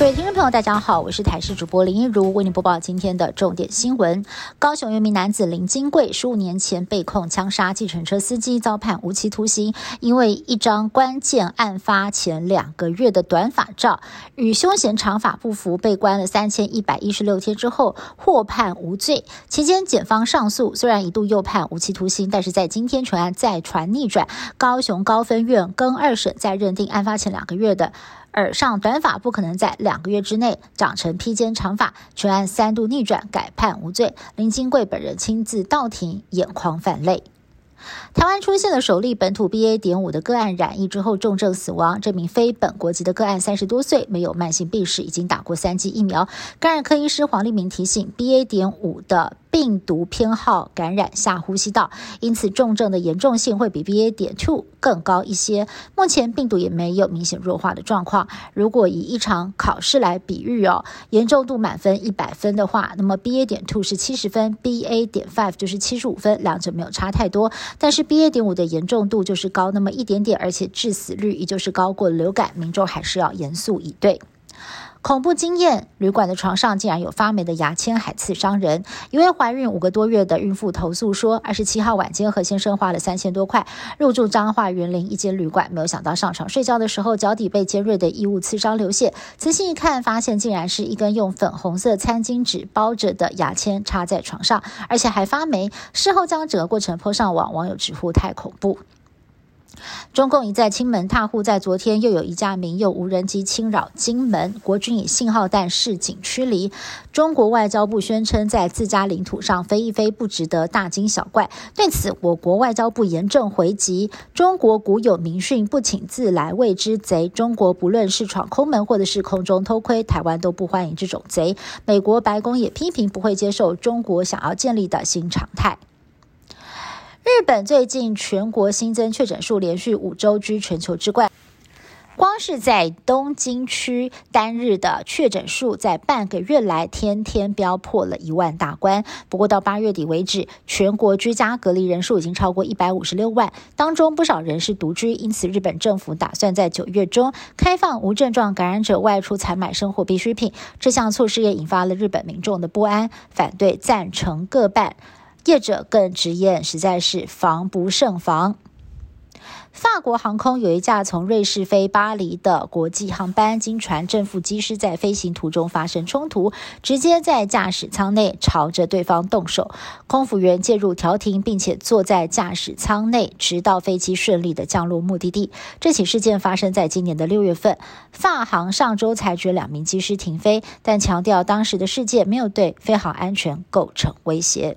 各位听众朋友，大家好，我是台视主播林一如，为您播报今天的重点新闻。高雄一名男子林金贵，十五年前被控枪杀计程车司机，遭判无期徒刑。因为一张关键案发前两个月的短发照与凶嫌长发不符，被关了三千一百一十六天之后获判无罪。期间检方上诉，虽然一度又判无期徒刑，但是在今天全案再传逆转，高雄高分院更二审在认定案发前两个月的。耳上短发不可能在两个月之内长成披肩长发，全案三度逆转，改判无罪。林金贵本人亲自到庭，眼眶泛泪。台湾出现了首例本土 BA. 点五的个案染疫之后重症死亡，这名非本国籍的个案三十多岁，没有慢性病史，已经打过三剂疫苗。感染科医师黄立明提醒，BA. 点五的。病毒偏好感染下呼吸道，因此重症的严重性会比 BA. 点 two 更高一些。目前病毒也没有明显弱化的状况。如果以一场考试来比喻哦，严重度满分一百分的话，那么 BA. 点 two 是七十分，BA. 点 five 就是七十五分，两者没有差太多。但是 BA. 点五的严重度就是高那么一点点，而且致死率也就是高过流感，民众还是要严肃以对。恐怖经验，旅馆的床上竟然有发霉的牙签，还刺伤人。一位怀孕五个多月的孕妇投诉说，二十七号晚间和先生花了三千多块入住彰化园林一间旅馆，没有想到上床睡觉的时候，脚底被尖锐的异物刺伤流血。仔细一看，发现竟然是一根用粉红色餐巾纸包着的牙签插在床上，而且还发霉。事后将整个过程泼上网，网友直呼太恐怖。中共一再亲门踏户，在昨天又有一架民用无人机侵扰金门，国军以信号弹示警驱离。中国外交部宣称，在自家领土上飞一飞不值得大惊小怪。对此，我国外交部严正回击：中国古有名训，不请自来谓之贼。中国不论是闯空门，或者是空中偷窥，台湾都不欢迎这种贼。美国白宫也批评，不会接受中国想要建立的新常态。日本最近全国新增确诊数连续五周居全球之冠，光是在东京区单日的确诊数，在半个月来天天飙破了一万大关。不过到八月底为止，全国居家隔离人数已经超过一百五十六万，当中不少人是独居，因此日本政府打算在九月中开放无症状感染者外出采买生活必需品。这项措施也引发了日本民众的不安，反对赞成各半。业者更直言，实在是防不胜防。法国航空有一架从瑞士飞巴黎的国际航班，经传正副机师在飞行途中发生冲突，直接在驾驶舱内朝着对方动手，空服员介入调停，并且坐在驾驶舱内，直到飞机顺利的降落目的地。这起事件发生在今年的六月份，法航上周裁决两名机师停飞，但强调当时的事件没有对飞行安全构成威胁。